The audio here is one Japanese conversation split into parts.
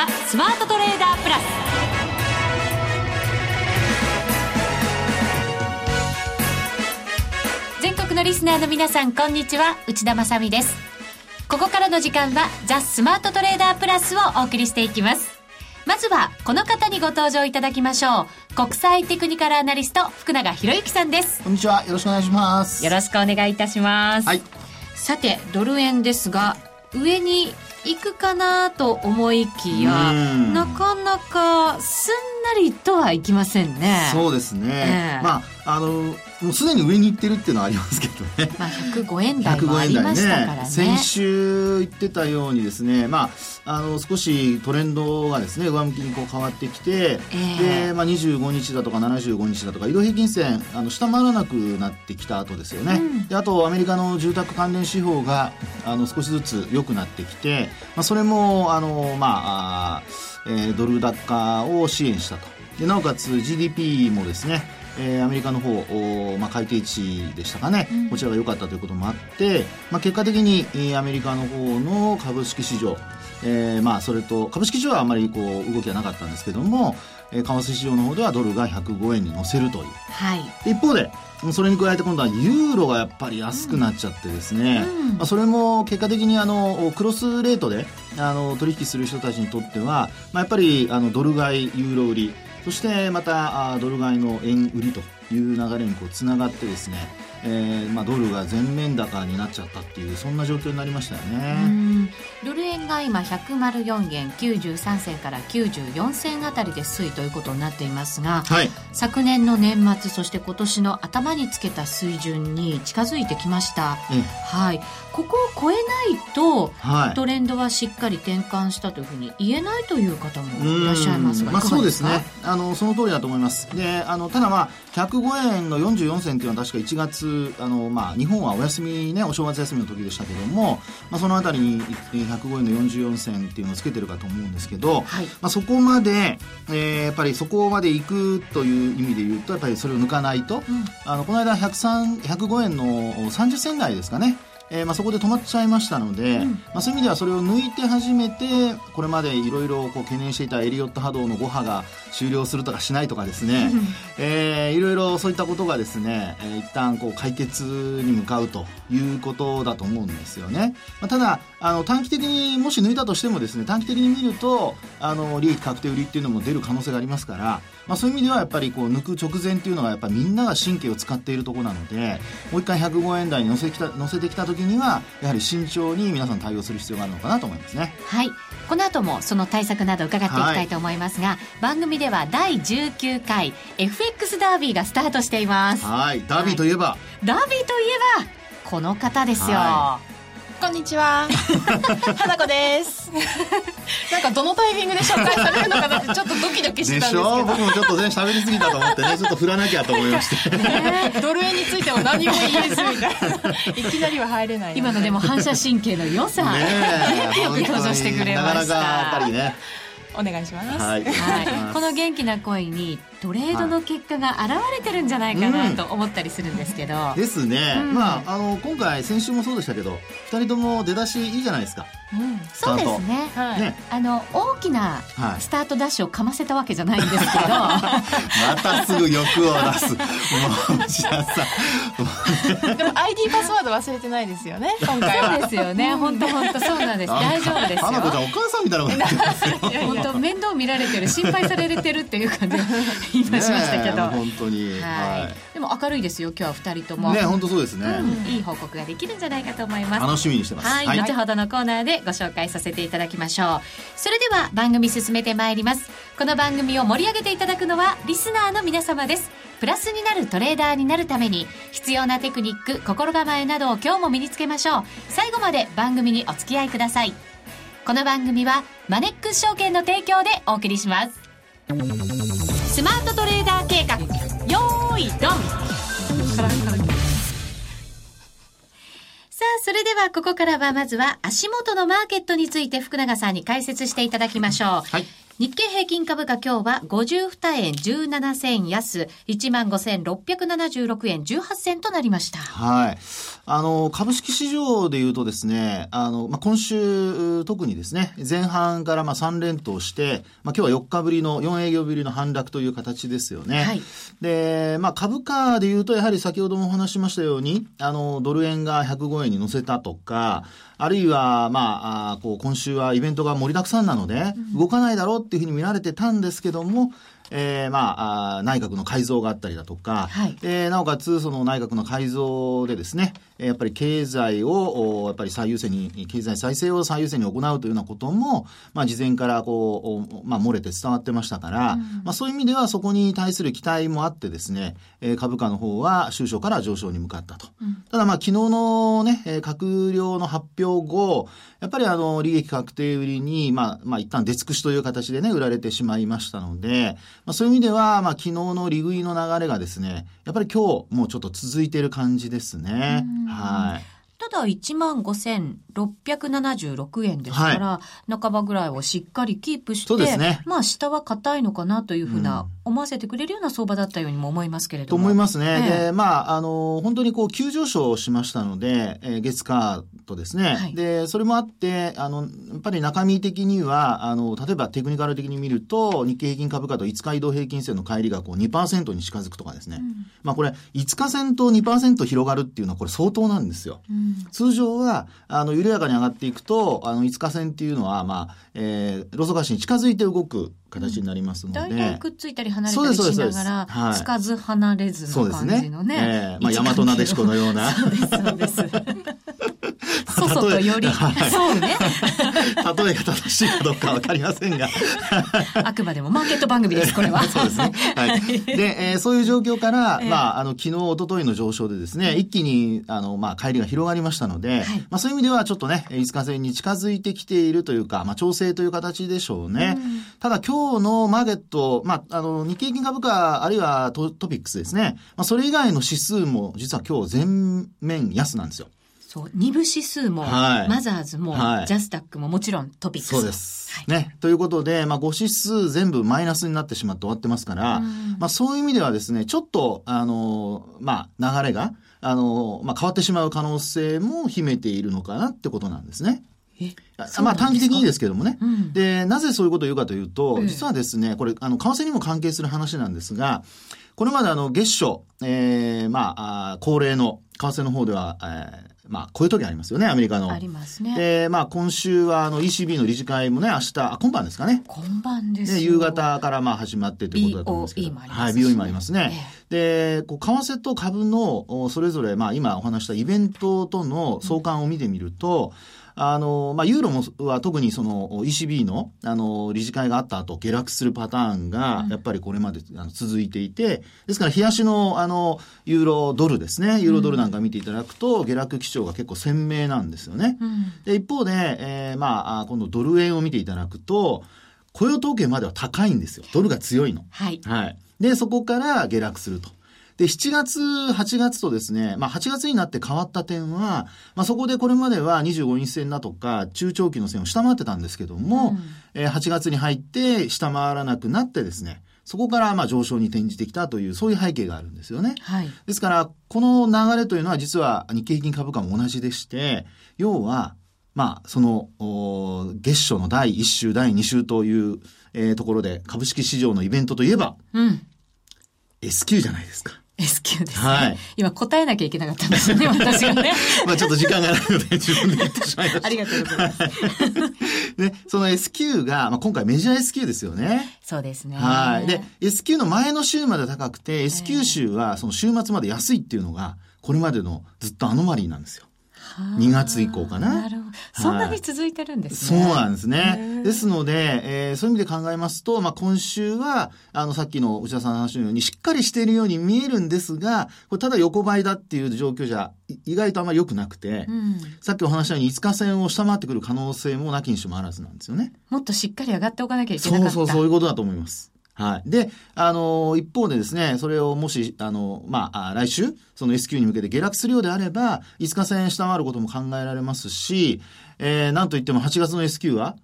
ザ・スマートトレーダープラス。全国のリスナーの皆さんこんにちは。内田まさです。ここからの時間はザ・スマートトレーダープラスをお送りしていきます。まずはこの方にご登場いただきましょう。国際テクニカルアナリスト福永博之さんです。こんにちは。よろしくお願いします。よろしくお願いいたします、はい、さてドル円ですが上に行くかなと思いきやなかなかすんなりとはいきませんね。そうですね、えー、まああのもうすでに上に行ってるっていうのはありますけどね。まあ105円台もありましたからね。ね先週言ってたようにですね、まああの少しトレンドがですね上向きにこう変わってきて、えー、でまあ25日だとか75日だとか移動平均線あの下回らなくなってきた後ですよね。うん、であとアメリカの住宅関連指標があの少しずつ良くなってきて、まあそれもあのまあ。あえー、ドル高を支援したとでなおかつ GDP もですねえー、アメリカの方、まあ、改定値でしたかね、うん、こちらが良かったということもあって、まあ、結果的に、えー、アメリカの方の株式市場、えーまあ、それと株式市場はあまりこう動きはなかったんですけども、えー、為替市場の方ではドルが105円に乗せるという、はい、一方でそれに加えて今度はユーロがやっぱり安くなっちゃってですね、うん、まあ、それも結果的にあのクロスレートであの取引する人たちにとっては、まあ、やっぱりあのドル買いユーロ売りそしてまたドル買いの円売りという流れにこうつながってですね、えーまあ、ドルが全面高になっちゃったっていうそんな状況になりましたよね。ドル円が今104円93銭から94銭あたりで推移ということになっていますが、はい、昨年の年末そして今年の頭につけた水準に近づいてきました、はい、ここを超えないと、はい、トレンドはしっかり転換したというふうに言えないという方もいらっしゃいますが、まあ、そうですね。あのその通りだと思います。であのただまあ105円の44銭っていうのは確か1月あの、まあ、日本はお休みねお正月休みの時でしたけども、まあ、そのあたりに105円の44銭っていうのをつけてるかと思うんですけど、はい、まあ、そこまで、えー、やっぱりそこまで行くという意味で言うとやっぱりそれを抜かないと、うん、あのこの間105円の30銭台ですかねえー、まあ、そこで止まっちゃいましたので、うん、まあ、そういう意味ではそれを抜いて初めてこれまでいろいろ懸念していたエリオット波動の5波が終了するとかしないとかですね、えー、いろいろそういったことがですね、えー、一旦こう解決に向かうということだと思うんですよね、まあ、ただあの短期的にもし抜いたとしてもですね短期的に見るとあの利益確定売りっていうのも出る可能性がありますから、まあ、そういう意味ではやっぱりこう抜く直前っていうのがやっぱりみんなが神経を使っているところなのでもう一回105円台に乗せきた乗せてきた時にはやはり慎重に皆さん対応する必要があるのかなと思いますね。はい。この後もその対策など伺っていきたいと思いますが、はい、番組では第19回 FX ダービーがスタートしています。はい。ダービーといえば、はい、ダービーといえばこの方ですよ、はいこんにちは。花子です。なんかどのタイミングで紹介されるのかなってちょっとドキドキしてたんですけど。僕もちょっとね喋りすぎたと思ってね ちょっと振らなきゃと思いまして。ね、ドル円についても何も言えずみたいな。いきなりは入れない、今のでも反射神経の良さ。ね、よく登場してくれました。なかなかやっぱりね。お願いします。はい。はい、この元気な声にトレードの結果が現れてるんじゃないかなと思ったりするんですけど。うん、ですね。うん、まああの今回先週もそうでしたけど、二人とも出だしいいじゃないですか。うん、そうですね,、はい、ねあの大きなスタートダッシュをかませたわけじゃないんですけど、またすぐ欲を出す。もう内田さん でも ID パスワード忘れてないですよね今回は。そうですよね。本当本当。そうなんです。大丈夫ですよ。花子ちゃんお母さんみたいなこと本当 面倒見られてる心配されてるっていう感じ 言いましたけど、本当に、はい、でも明るいですよ今日は二人とも。ね本当そうですね、うん、いい報告ができるんじゃないかと思います。楽しみにしてます。はい、はい、後ほどのコーナーでご紹介させていただきましょう。それでは番組進めてまいります。この番組を盛り上げていただくのはリスナーの皆様です。プラスになるトレーダーになるために必要なテクニック心構えなどを今日も身につけましょう。最後まで番組にお付き合いくださいこの番組はマネックス証券の提供でお送りしますスマートトレーダー計画よーいドンさあ、それではここからはまずは足元のマーケットについて福永さんに解説していただきましょう。はい。日経平均株価今日は52円17銭安、15,676円18銭となりました。はい。あの、株式市場で言うとですね、あの、まあ、今週、特にですね、前半からまあ3連投して、まあ、今日は4日ぶりの、4営業ぶりの反落という形ですよね。はいで、まあ、株価で言うと、やはり先ほどもお話ししましたように、あの、ドル円が105円に乗せたとか、あるいは、まあ、あこう、今週はイベントが盛りだくさんなので、動かないだろうっていうふうに見られてたんですけども、えー、まああ、内閣の改造があったりだとか、はい。えーなおかつ、その内閣の改造でですね、えーやっぱり経済を、おやっぱり最優先に、経済再生を最優先に行うというようなことも、まあ、事前からこう、おまあ、漏れて伝わってましたから、まあ、そういう意味ではそこに対する期待もあってですね、えー株価の方は収昇から上昇に向かったと。ただまあ、昨日のね、えー閣僚の発表後、やっぱりあの、利益確定売りに、まあ、まあ、一旦出尽くしという形でね、売られてしまいましたので、まあ、そういう意味では、まあ、昨日の利食いの流れがですね、やっぱり今日もうちょっと続いている感じですね。はい。ただ15,676円ですから、半ばぐらいをしっかりキープして、ねまあ下は硬いのかなというふうな、思わせてくれるような相場だったようにも思いますけれどとも。思いますね。ええで、まあ、あの、本当にこう、急上昇しましたので、えー月火とですね、はいで、それもあって、あの、やっぱり中身的には、あの、例えばテクニカル的に見ると、日経平均株価と5日移動平均線の乖離がこう2%に近づくとかですね。まあ、これ、5日線と2%広がるっていうのはこれ相当なんですよ。うん通常は、あの、緩やかに上がっていくと、あの、5日線っていうのは、まあ、えー、ロソガシに近づいて動く形になりますので。大体くっついたり離れたりしながら、はいつかず離れずの感じの。ね。ええまあ、大和なでしこのような。そうです、そうです。そそとより、はいそうね。例えが正しいかどうかわかりませんが。あくまでもマーケット番組です、これは。そうですね。はい。で、えーそういう状況から、ええまあ、あの、昨日、一昨日の上昇でですね、一気に、あの、まあ、帰りが広がりましたので、はいまあ、そういう意味では、ちょっとね、5日線に近づいてきているというか、まあ、調整という形でしょうね。ただ、今日のマーケット、まあ、あの、日経平均株価、あるいはトトピックスですね。まあ、それ以外の指数も、実は今日全面安なんですよ。そう、二部指数も、はいマザーズも、はいジャスタックももちろんトピックスも。そうです。はいね。ということで、まあ、5指数全部マイナスになってしまって終わってますから、うんまあ、そういう意味ではですね、ちょっと、あの、まあ、流れが、あの、まあ、変わってしまう可能性も秘めているのかなってことなんですね。まあ短期的にですけどもね。うんで、なぜそういうことを言うかというと、ええ実はですね、これ、あの、為替にも関係する話なんですが、これまであの、月初、えー、まあ、あ恒例の為替の方では、えー、まあ、こういう時ありますよね、アメリカの。ありますね。で、まあ、今週は、あの、ECB の理事会もね、明日、あ今晩ですかね。今晩ですよ。で、夕方からまあ始まってということだと思うんですけど。BOE もありますしはい、BOE もありますね。で、こう、為替と株の、おそれぞれ、まあ、今お話したイベントとの相関を見てみると、あの、まあ、ユーロも、は特にその ECB の、あの、理事会があった後、下落するパターンが、やっぱりこれまで続いていて、ですから、冷やしの、あの、ユーロドルですね、ユーロドルなんか見ていただくと、下落基調が結構鮮明なんですよね。うんで、一方で、えーまああ、今度ドル円を見ていただくと、雇用統計までは高いんですよ。ドルが強いの。はい。はい。で、そこから下落すると。で、7月、8月とですね、まあ8月になって変わった点は、まあそこでこれまでは25日線だとか中長期の線を下回ってたんですけども、えー8月に入って下回らなくなってですね、そこからまあ上昇に転じてきたという、そういう背景があるんですよね。はい。ですから、この流れというのは実は日経平均株価も同じでして、要は、まあ、その、お月初の第1週、第2週という、えーところで、株式市場のイベントといえば、うん。S q じゃないですか。S q ですね。はい今答えなきゃいけなかったんですよね、私がね。まあちょっと時間がないので自分で言ってしまいました。ありがとうございます。で、その S q が、まあ今回メジャー S q ですよね。そうですね。はい。で、S q の前の週まで高くて、S q 週はその週末まで安いっていうのが、これまでのずっとアノマリーなんですよ。はあ2月以降かななるほど。そんなに続いてるんですそうね。なんですへね。ーですので、えーそういう意味で考えますと、まあ、今週は、あの、さっきの内田さんの話のように、しっかりしているように見えるんですが、これただ横ばいだっていう状況じゃ、い意外とあんまり良くなくて、うん。さっきお話したように5日線を下回ってくる可能性もなきにしもあらずなんですよね。もっとしっかり上がっておかなきゃいけなかった。そうそう、そういうことだと思います。はい。で、あの、一方でですね、それをもし、あの、まあ、あ来週、その S q に向けて下落するようであれば、5日線下回ることも考えられますし、えー、なんといっても8月の S q は、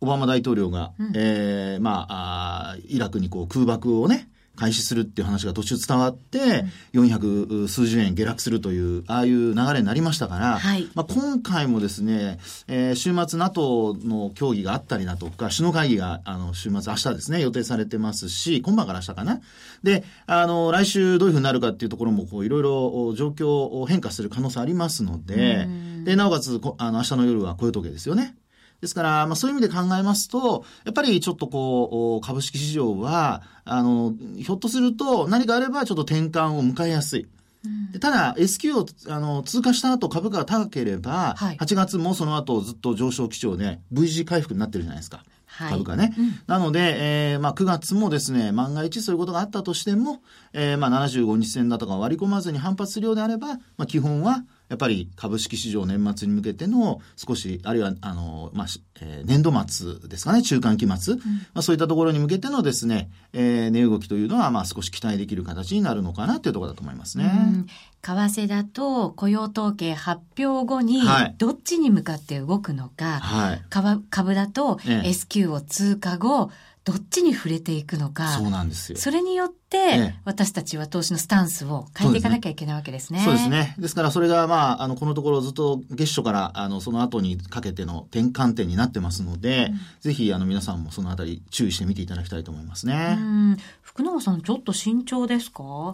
オバマ大統領が、えーまあ、イラクにこう空爆をね、開始するっていう話が途中伝わって、400数十円下落するという、ああいう流れになりましたから、はいまあ、今回もですね、えー週末 NATO の協議があったりだとか、首脳会議が、あの、週末明日ですね、予定されてますし、今晩から明日かな。で、あの、来週どういうふうになるかっていうところも、こう、いろいろ状況を変化する可能性ありますので、で、なおかつ、こあの、明日の夜は雇用統計ですよね。ですから、まあ、そういう意味で考えますと、やっぱりちょっとこう、株式市場は、あの、ひょっとすると何かあればちょっと転換を迎えやすい。でただ、S q をあの通過した後株価が高ければ、はい8月もその後ずっと上昇基調で V 字回復になってるじゃないですか。はい株価ね。なので、えーまあ、9月もですね、万が一そういうことがあったとしても、えーまあ、75日線だとか割り込まずに反発するようであれば、まあ、基本は、やっぱり株式市場年末に向けての少し、あるいは、あの、まあ、しえー年度末ですかね、中間期末、まあ、そういったところに向けてのですね、えー値動きというのは、まあ、少し期待できる形になるのかなというところだと思いますね。うん。為替だと雇用統計発表後にはい。どっちに向かって動くのか、はい。株株だとええ。S q を通過後どっちに触れていくのかそうなんですよ。それによって、ええ私たちは投資のスタンスを変えていかなきゃいけないわけですね。そうですね。ですから、それが、まあ、あの、このところずっと月初から、あの、その後にかけての転換点になってますので、ぜひ、あの、皆さんもそのあたり注意して見ていただきたいと思いますうね。ん福永さんちょっと慎重ですか？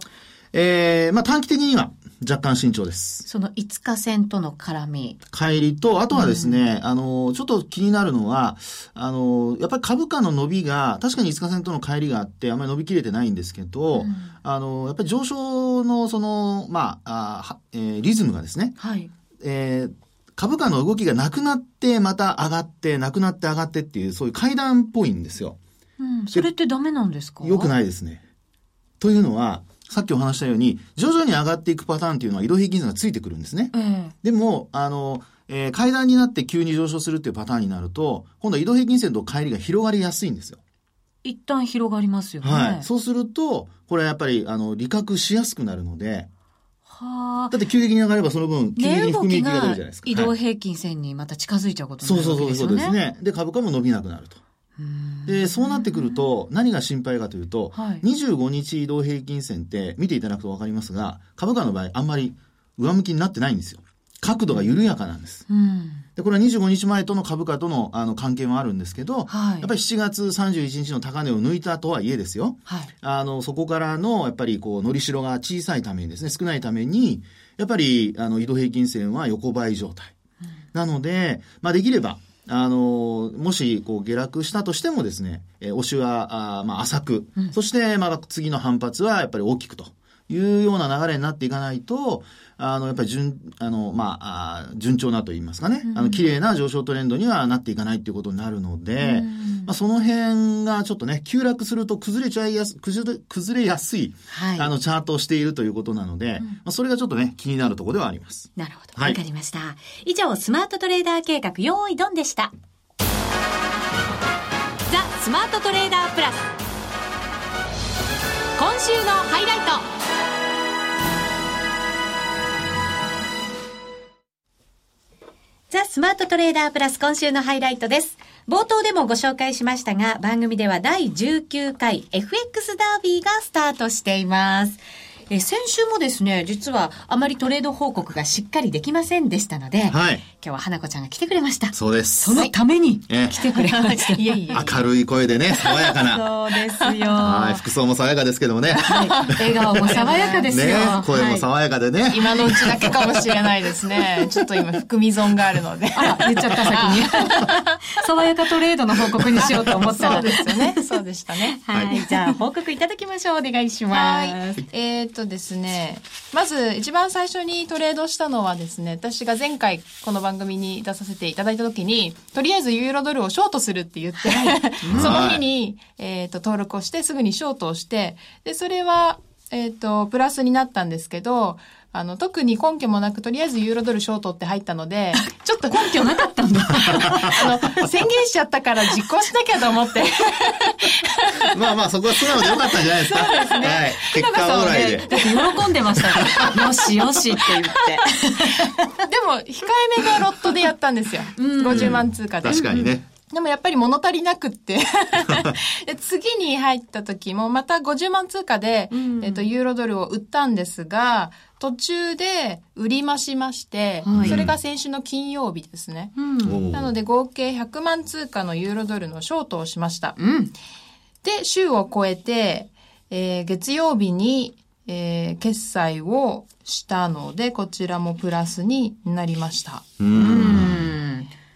えー、まあ、短期的には若干慎重です。その5日線との絡み。帰りと、あとはですね、あの、ちょっと気になるのは、あの、やっぱり株価の伸びが、確かに5日線との帰りがあって、あんまり伸びきれてないんですけど、あの、やっぱり上昇の、その、まあ、あはえーリズムがですね、はい。えー株価の動きがなくなって、また上がって、なくなって上がってっていう、そういう階段っぽいんですよ。うん、それってダメなんですか？良くい。ないですね。というのは、さっきお話したように、徐々に上がっていくパターンっていうのは移動平均線がついてくるんですね。ええでも、あの、えー階段になって急に上昇するっていうパターンになると、今度は移動平均線と乖離が広がりやすいんですよ。一旦広がりますよね。はい。そうすると、これはやっぱり、あの、利確しやすくなるので、はあ。だって急激に上がればその分、急激値に含み益が出るじゃないですか。移動はい平均線にまた近づいちゃうことになるそうそうわけですよね。そうそうですね。で、株価も伸びなくなると。で、そうなってくると、何が心配かというと、はい25日移動平均線って見ていただくと分かりますが、株価の場合あんまり上向きになってないんですよ。角度が緩やかなんです。うん。で、これは25日前との株価とのあの関係もあるんですけど、はいやっぱり7月31日の高値を抜いたとはいえですよ。はい。あの、そこからの、やっぱりこう、のりしろが小さいためにですね、少ないために、やっぱり、あの、移動平均線は横ばい状態。なので、まあ、できれば、あの、もし、こう、下落したとしてもですね、えー押しは、あーまあ、浅く、そして、まあ、次の反発は、やっぱり大きくと。いうような流れになっていかないと、あの、やっぱり順、あの、まあ、順調なと言いますかね、あの、綺麗な上昇トレンドにはなっていかないっていうことになるので、まあ、その辺がちょっとね、急落すると崩れちゃいやす、崩れ、崩れやすい、はいあの、チャートをしているということなので、まあ、それがちょっとね、気になるところではあります。なるほど。わ、はいかりました。以上、スマートトレーダー計画、用意ドンでした。ザ・スマートトレーダープラス。今週のハイライト。ザ・スマートトレーダープラス今週のハイライトです。冒頭でもご紹介しましたが、番組では第19回 FX ダービーがスタートしています。え先週もですね、実はあまりトレード報告がしっかりできませんでしたので、はい。今日は花子ちゃんが来てくれました。そうです。そのためにええ来てくれました。いえいえ。明るい声でね、爽やかな。そうですよ。はい、服装も爽やかですけどもね。はい笑顔も爽やかですよ。ね、声もはい爽やかでね。今のうちだけかもしれないですね。ちょっと今、含み損があるので。あら、言っちゃった先に。爽やかトレードの報告にしようと思ったら。そうですよね。そうでしたね。はい。じゃあ、報告いただきましょう。お願いします。はい。えーっとですね、まず一番最初にトレードしたのはですね、私が前回この番組に出させていただいた時に、とりあえずユーロドルをショートするって言って、その日に、えーっと登録をしてすぐにショートをして、で、それは、えーっと、プラスになったんですけど、あの、特に根拠もなく、とりあえずユーロドルショートって入ったので、ちょっと根拠なかったんだ。あの、宣言しちゃったから実行しなきゃと思って。まあまあ、そこは素直でよかったんじゃないですか。そうですねはい。結果オーライで。だって喜んでましたよ。よしよしって言って。でも、控えめなロットでやったんですよ。50万通貨で。確かにね。でもやっぱり物足りなくって で次に入った時もまた50万通貨で、うんえっと、ユーロドルを売ったんですが、途中で売り増しまして、はいそれが先週の金曜日ですね。うん。なので合計100万通貨のユーロドルのショートをしました。うん。で、週を超えて、えー月曜日に、えー決済をしたので、こちらもプラスになりました。う。うんん。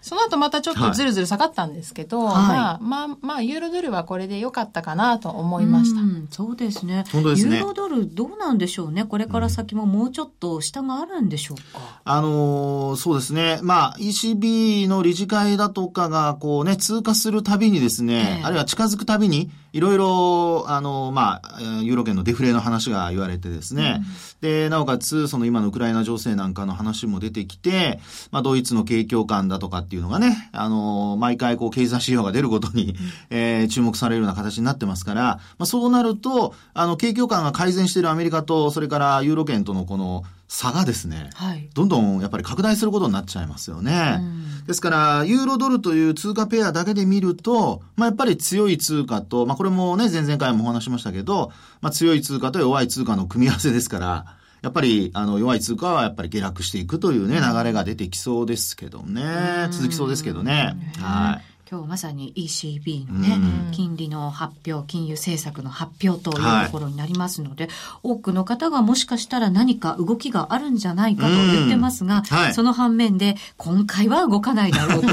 その後またちょっとずるずる下がったんですけど、はいまあ、まあ、まあ、ユーロドルはこれで良かったかなと思いました。うんそうですね。本当ですねユーロドルどうなんでしょうね。これから先ももうちょっと下があるんでしょうか。あのーそうですね。まあ、ECB の理事会だとかが、こうね、通過するたびにですね、ええあるいは近づくたびに、いろいろ、あの、まあ、えーユーロ圏のデフレの話が言われてですね、で、なおかつ、その今のウクライナ情勢なんかの話も出てきて、まあ、ドイツの景況感だとかっていうのがね、あの、毎回こう、経済指標が出るごとに、えー注目されるような形になってますから、まあ、そうなると、あの、景況感が改善しているアメリカと、それからユーロ圏とのこの差がですね、はい。どんどんやっぱり拡大することになっちゃいますよね。ですから、ユーロドルという通貨ペアだけで見ると、まあやっぱり強い通貨と、まあこれもね、前々回もお話ししましたけど、まあ強い通貨と弱い通貨の組み合わせですから、やっぱり、あの、弱い通貨はやっぱり下落していくというね、流れが出てきそうですけどね。続きそうですけどね。はい。今日まさに ECB のね、うん金利の発表、金融政策の発表というところになりますので、多くの方がもしかしたら何か動きがあるんじゃないかと言ってますが、うんはいその反面で、今回は動かないだろうと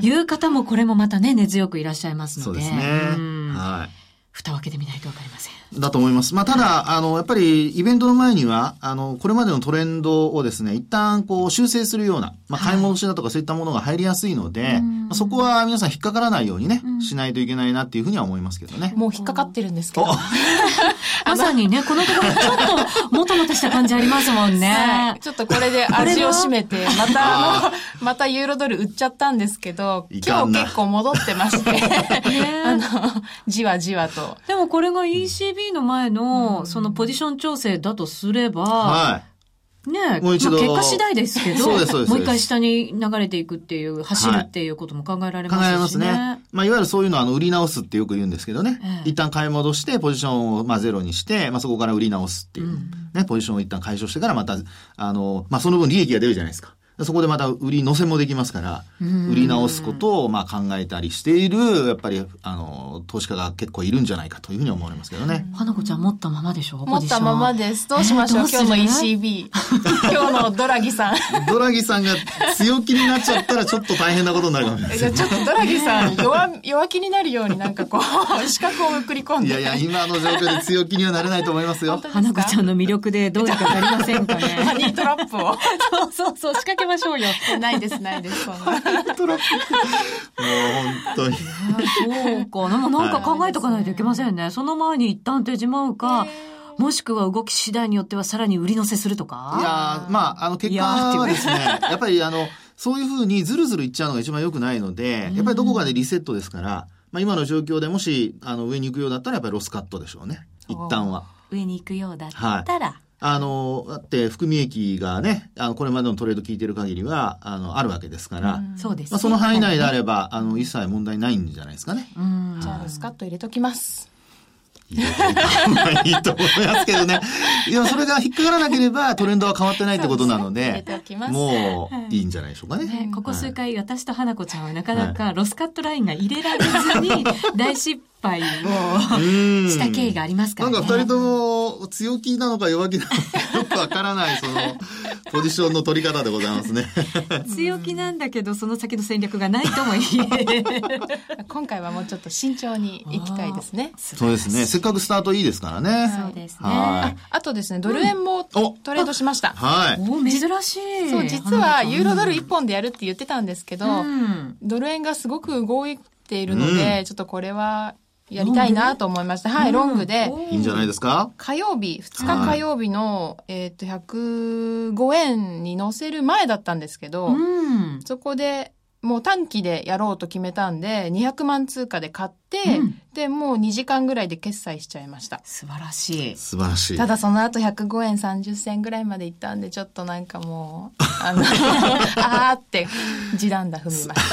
いう方もこれもまたね、根強くいらっしゃいますので、そうですねうん。はい。蓋を開けてみないとわかりません。だと思います。まあ、ただ、あの、やっぱり、イベントの前には、あの、これまでのトレンドをですね、一旦、こう、修正するような、まあ、買い戻しだとかそういったものが入りやすいので、まあそこは皆さん引っかからないようにね、しないといけないなっていうふうには思いますけどね。もう引っかかってるんですけど。お まさにね、このところちょっともともとした感じありますもん はねい。ちょっとこれで味を占めて、またあの、またユーロドル売っちゃったんですけど、今日結構戻ってまして、あの、じわじわと。でもこれが ECB の前の、そのポジション調整だとすれば、はい。ねもう一度まあ結果次第ですけど、そうですそうですもう一回下に流れていくっていう、走るっていうことも考えられ考ますしね。えられますね。まあ、いわゆるそういうのは、あの、売り直すってよく言うんですけどね。ええ一旦買い戻して、ポジションを、まあ、ゼロにして、まあ、そこから売り直すっていう。ね、ポジションを一旦解消してから、また、あの、まあ、その分利益が出るじゃないですか。そこでまた売り乗せもできますから、売り直すことをまあ考えたりしている、やっぱり、あの、投資家が結構いるんじゃないかというふうに思われますけどね。花子ちゃん持ったままでしょ？持ったままで。です。どうしましょう、えー今日の ECB。今日の ドラギさん。ドラギさんが強気になっちゃったらちょっと大変なことになるかもしれないじゃあちょっとドラギさん、弱、弱気になるようになんかこう、資格を送り込んで。いやいや、今の状況で強気にはなれないと思いますよす花か子ちゃんの魅力でどうにかなりませんかハね。ニートラップを。そうそうそう、仕掛けましょうよ。ないです、ないです、そんな。トラップ。もう本当に。そうか。でもなんか考えとかないといけませんね。その前に一旦手じまうか、もしくは動き次第によってはさらに売り乗せするとか？いやーまあ、あの、結果はですね、やっぱりあの、そういうふうにずるずるいっちゃうのが一番良くないので、やっぱりどこかでリセットですから、まあ今の状況でもし、あの、上に行くようだったらやっぱりロスカットでしょうね。一旦は。上に行くようだったら。あの、だって含み益がね、あの、これまでのトレード聞いてる限りは、あの、あるわけですから、そうですね。まあその範囲内であれば、あの、一切問題ないんじゃないですかね。うん。じゃあ、スカッと入れときます。入れていた方がいいと思いますけどね。いや、それが引っかからなければトレンドは変わってないってことなのですね入れでておきま、すもういいんじゃないでしょうかね。ね、ここ数回、私と花子ちゃんはなかなかロスカットラインが入れられずに 大失敗をうんした経緯がありますかなんらね。か二人とも強気なのか弱気なのかよくわからない、その、ポジションの取り方でございますね。強気なんだけど、その先の戦略がないとも言え。今回はもうちょっと慎重に行きたいですね。そうですね。せっかくスタートいいですからね。そうですね。はあとですね、ドル円もおトレードしました。はい。お珍しい。そう、実はユーロドル1本でやるって言ってたんですけど、うん。ドル円がすごく動いているので、ちょっとこれはやりたいなと思いました。はい、ロングで。いいんじゃないですか？火曜日、2日火曜日の、えっと、105円に乗せる前だったんですけど、うん。そこで、もう短期でやろうと決めたんで、200万通貨で買って、うんで、もう2時間ぐらいで決済しちゃいました。素晴らしい。素晴らしい。ただその後105円30銭ぐらいまで行ったんで、ちょっとなんかもう、あの、あーって、地団打踏みまし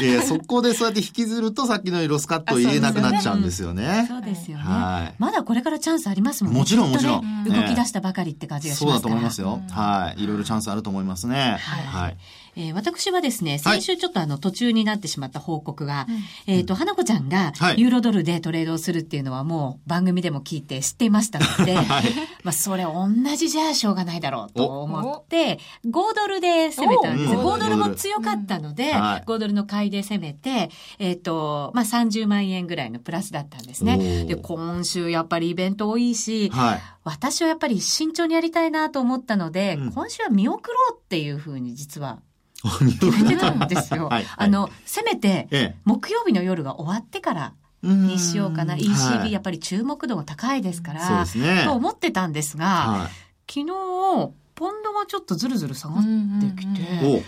た。いやそこでそうやって引きずるとさっきのようにロスカットを入れなくなっちゃうんですよね。そうですよね。はいまだこれからチャンスありますもんね。もちろんもちろん動き出したばかりって感じがしそうだと。思いますよ。はい。いろいろチャンスあると思いますね。はい。えー私はですね、先週ちょっとあの途中になってしまった報告が、えっ、と、花子ちゃんがはい。ユーロドルでトレードをするっていうのはもう番組でも聞いて知っていましたので、まあそれ同じじゃしょうがないだろうと思って、5ドルで攻めたんですよ。お5ドルも強かったので、はい。5ドルの買いで攻めて、えっ、と、まあ30万円ぐらいのプラスだったんですね。で、今週やっぱりイベント多いし、はい。私はやっぱり慎重にやりたいなと思ったので、うん。今週は見送ろうっていうふうに実は決決めてたんですよ。はい。あの、せめて、え木曜日の夜が終わってからえ。にしようかな。はい ECB やっぱり注目度が高いですから、そうですね。と思ってたんですが、は昨日、ポンドがちょっとずるずる下がってきて、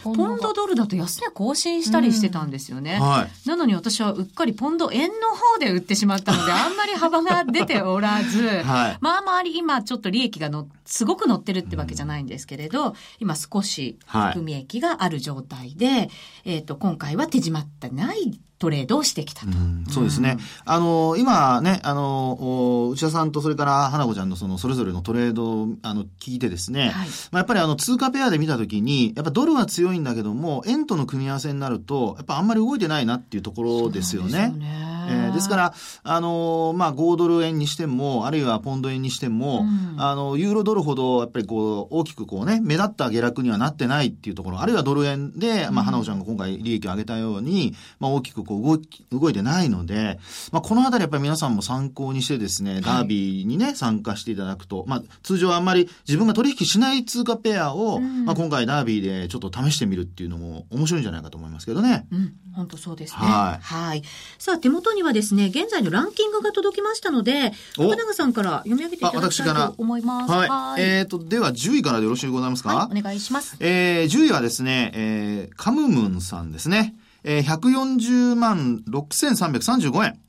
おポンドドルだと安値更新したりしてたんですよね。い。はい。なのに私はうっかりポンド円の方で売ってしまったので、あんまり幅が出ておらず、はい。まあまあ今ちょっと利益がの、すごく乗ってるってわけじゃないんですけれど、今少しはい含み益がある状態で、えっ、と、今回は手締まってないトレードをしてきたと。うんそうですね。あの、今ね、あの、お内田さんとそれから花子ちゃんのその、それぞれのトレードを、あの、聞いてですね、はいまあ、やっぱりあの、通貨ペアで見たときに、やっぱドルは強いんだけども、円との組み合わせになると、やっぱあんまり動いてないなっていうところですよね。ですよねえーですから、あのーまあ、5ドル円にしても、あるいはポンド円にしても、うんあの、ユーロドルほど、やっぱりこう、大きくこうね、目立った下落にはなってないっていうところ、あるいはドル円で、まあ、花子ちゃんが今回利益を上げたように、まあ、大きくこう動き、動いてないので、まあ、このあたりやっぱり皆さんも参考にしてですね、ダービーにね、参加していただくと、まあ、通常あんまり自分が取引しない通貨ペアを、まあ、今回ダービーでちょっと試してみるっていうのも面白いんじゃないかと思いますけどね。うん、本当そうですね。はいはい。さあ、手元にはですね、現在のランキングが届きましたので、お福永さんから読み上げていただきたいあ私からと思います。はい。えっ、と、では10位からでよろしいでございますか？はい、お願いします。えー、10位はですね、えー、カムムンさんですね。えー、140万6335円。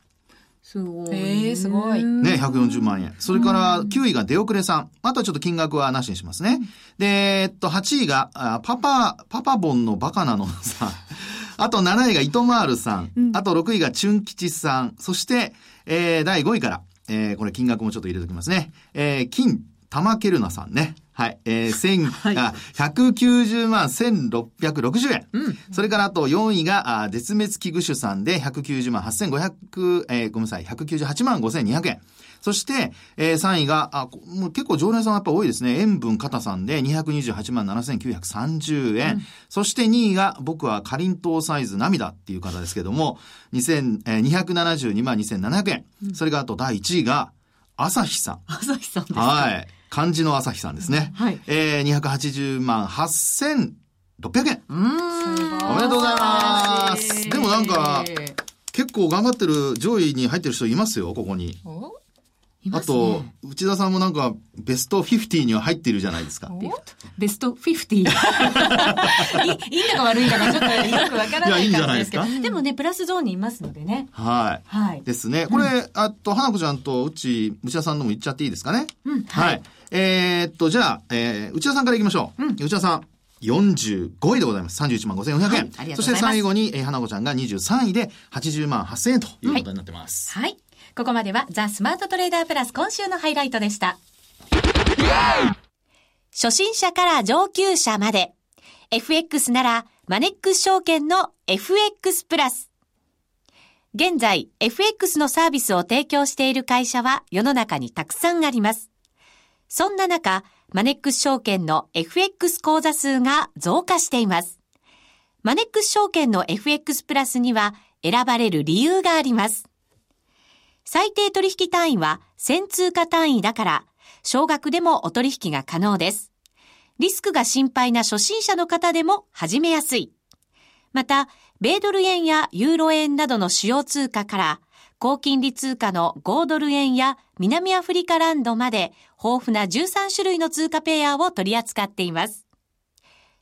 すごい。へーすごいね、140万円。それから9位が出遅れさん。あとはちょっと金額はなしにしますね。で、えっと、8位が、あパパ、パパボンのバカなのさん。あと7位が糸マールさん。あと6位がチュン吉さん。そして、えー、第5位から、えー、これ金額もちょっと入れておきますね。えー、金、玉ケルナさんね。はい。えー、千、あ、190万1660円。それからあと4位が、あ絶滅危惧種さんで190万8500、えー、ごめんなさい、198万5200円。そして、えー、3位が、あ、こもう結構常連さんはやっぱ多いですね。塩分肩さんで228万7930円。そして2位が、僕はかりんとうサイズ涙っていう方ですけども、2000、えー、272万2700円。それからあと第1位が、朝日さん。朝日さんですか？はい。漢字の朝日さんですね。はいえー、280万8600円。うーん。おめでとうございます。でもなんか、結構頑張ってる上位に入ってる人いますよ、ここに。お？いますあとね、内田さんもなんか、ベスト50には入っているじゃないですか。ベスト50。いいいいんだか悪いんだかちょっとよくわからないいやいいんじゃ感じですけど。ないですかでもね、プラスゾーンにいますのでね。はい。はい。ですね。これ、あと、花子ちゃんとうち、内田さんのも言っちゃっていいですかね？うん。はい。えーっと、じゃあ、えー、内田さんから行きましょう。内田さん。45位でございます。31万5400円。はいそして最後に、えー、花子ちゃんが23位で80万8000円ということになってます。はい。ここまではザ・スマートトレーダープラス今週のハイライトでした。初心者から上級者まで。FX ならマネックス証券の FX プラス。現在、FX のサービスを提供している会社は世の中にたくさんあります。そんな中、マネックス証券の FX 口座数が増加しています。マネックス証券の FX プラスには選ばれる理由があります。最低取引単位は1000通貨単位だから、少額でもお取引が可能です。リスクが心配な初心者の方でも始めやすい。また、米ドル円やユーロ円などの主要通貨から、高金利通貨の5ドル円や南アフリカランドまで豊富な13種類の通貨ペアを取り扱っています。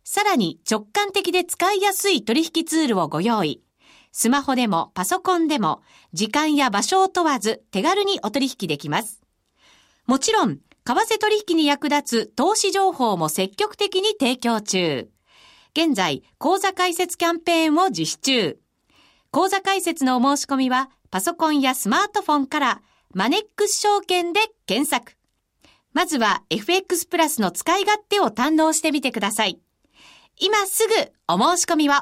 さらに直感的で使いやすい取引ツールをご用意。スマホでもパソコンでも時間や場所を問わず手軽にお取引できます。もちろん、為替取引に役立つ投資情報も積極的に提供中。現在、講座開設キャンペーンを実施中。講座開設のお申し込みは、パソコンやスマートフォンから、マネックス証券で検索。まずは FX プラスの使い勝手を堪能してみてください。今すぐお申し込みを。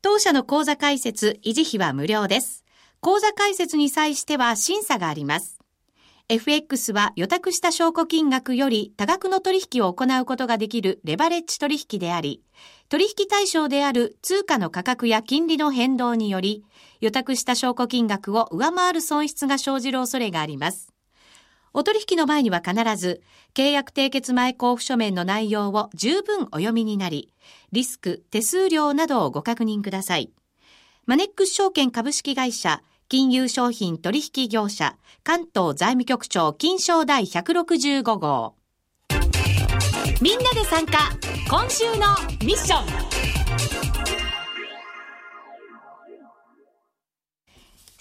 当社の講座開設、維持費は無料です。講座開設に際しては審査があります。FX は予託した証拠金額より多額の取引を行うことができるレバレッジ取引であり、取引対象である通貨の価格や金利の変動により、予託した証拠金額を上回る損失が生じる恐れがあります。お取引の前には必ず、契約締結前交付書面の内容を十分お読みになり、リスク、手数料などをご確認ください。マネックス証券株式会社、金融商品取引業者、関東財務局長金賞第165号。みんなで参加、今週のミッション。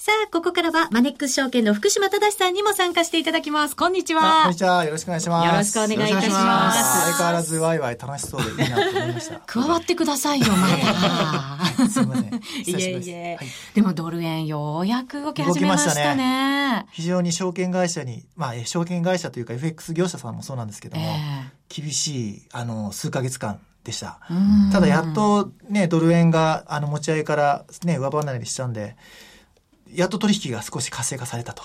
さあ、ここからはマネックス証券の福島正さんにも参加していただきます。こんにちあこんはに。ちは。よろしくお願いします。よろしくお願いいたしよろしくお願いしま。ます相変わらずワイワイ楽しそうでいいなと思いました。加わってくださいよ、また。すいません。いえ。いえはい。でもドル円ようやく動き始めました動きましたね。非常に証券会社に、まあ、え証券会社というか FX 業者さんもそうなんですけども、え厳しい、あの、数ヶ月間でした。ただやっとね、ドル円が、あの、持ち合いからね、上離れしたんで、やっと取引が少し活性化されたと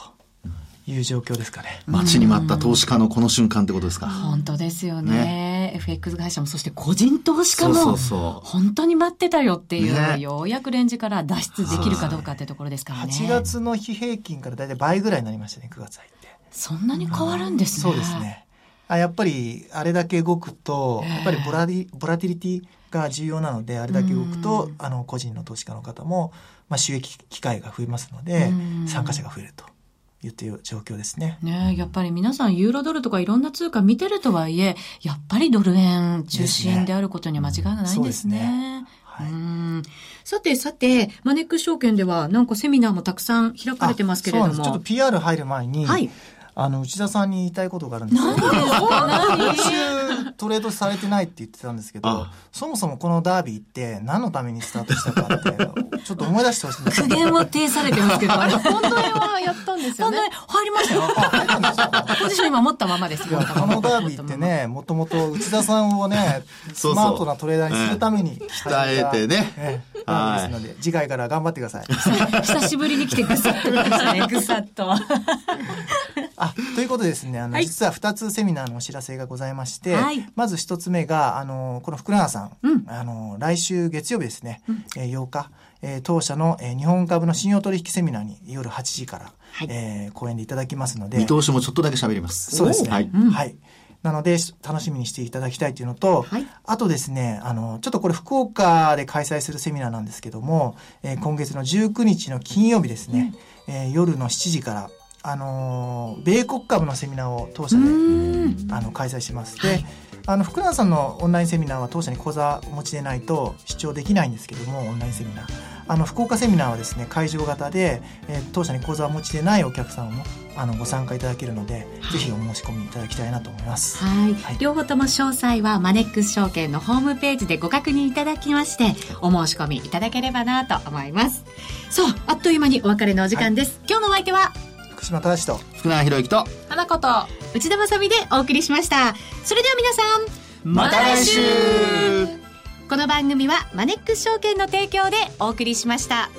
いう状況ですかね。待ちに待った投資家のこの瞬間ってことですか。本当ですよね FX 会社もそして個人投資家もそうそうそう本当に待ってたよっていう、ねようやくレンジから脱出できるかどうかってところですからね。8月の日平均からだいたい倍ぐらいになりましたね、9月入って。そんなに変わるんですね。そうです。ね。あやっぱりあれだけ動くと、ええやっぱりボラディボラティリティが重要なのであれだけ動くと、うんあの個人の投資家の方も、まあ、収益機会が増えますので、うん。参加者が増えるといった状況ですね。ねやっぱり皆さんユーロドルとかいろんな通貨見てるとはいえ、やっぱりドル円中心であることには間違いがないんですね。そうん。さてさて、マネックス証券ではなんかセミナーもたくさん開かれてますけれども。ちょっと PR 入る前に、はいあの内田さんに言いたいことがあるんですけど週トレードされてないって言ってたんですけどあ。そもそもこのダービーって何のためにスタートしたかって ちょっと思い出してほしいんです苦言を呈されてますけど、あれ。本当はやったんですよ本当にね。入りましたよ。ポジション今持ったままですよ。このダービーってね、もともと内田さんをね、スマートなトレーダーにするために鍛えてね。ええはい。ダービーですので、次回から頑張ってください。久しぶりに来てぐさっと。きましたね、ぐさっと。あ、ということでですね、あの、はい実は2つセミナーのお知らせがございまして、はいまず1つ目が、あの、この福永さん、うんあの、来週月曜日ですね、えー8日、えー当社の、えー日本株の信用取引セミナーに夜8時から、はいえー講演でいただきますので、見通しもちょっとだけ喋ります。そうですね。はい。はい。なので、楽しみにしていただきたいというのと、はいあとですね、あの、ちょっとこれ福岡で開催するセミナーなんですけども、えー今月の19日の金曜日ですね、えー夜の7時から、あのー米国株のセミナーを当社で、あの、開催します。で、あの、福永さんのオンラインセミナーは当社に講座お持ちでないと視聴できないんですけども、オンラインセミナー。あの、福岡セミナーはですね、会場型で、えー当社に講座をお持ちでないお客様も、あの、ご参加いただけるので、ぜひお申し込みいただきたいなと思います。はい、はい両方とも詳細はマネックス証券のホームページでご確認いただきまして、お申し込みいただければなと思います。そう、あっという間にお別れのお時間です。今日のお相手は、福島正と、福永博之と、花子と、内田まさみでお送りしました。それでは皆さん、また来週。この番組はマネックス証券の提供でお送りしました。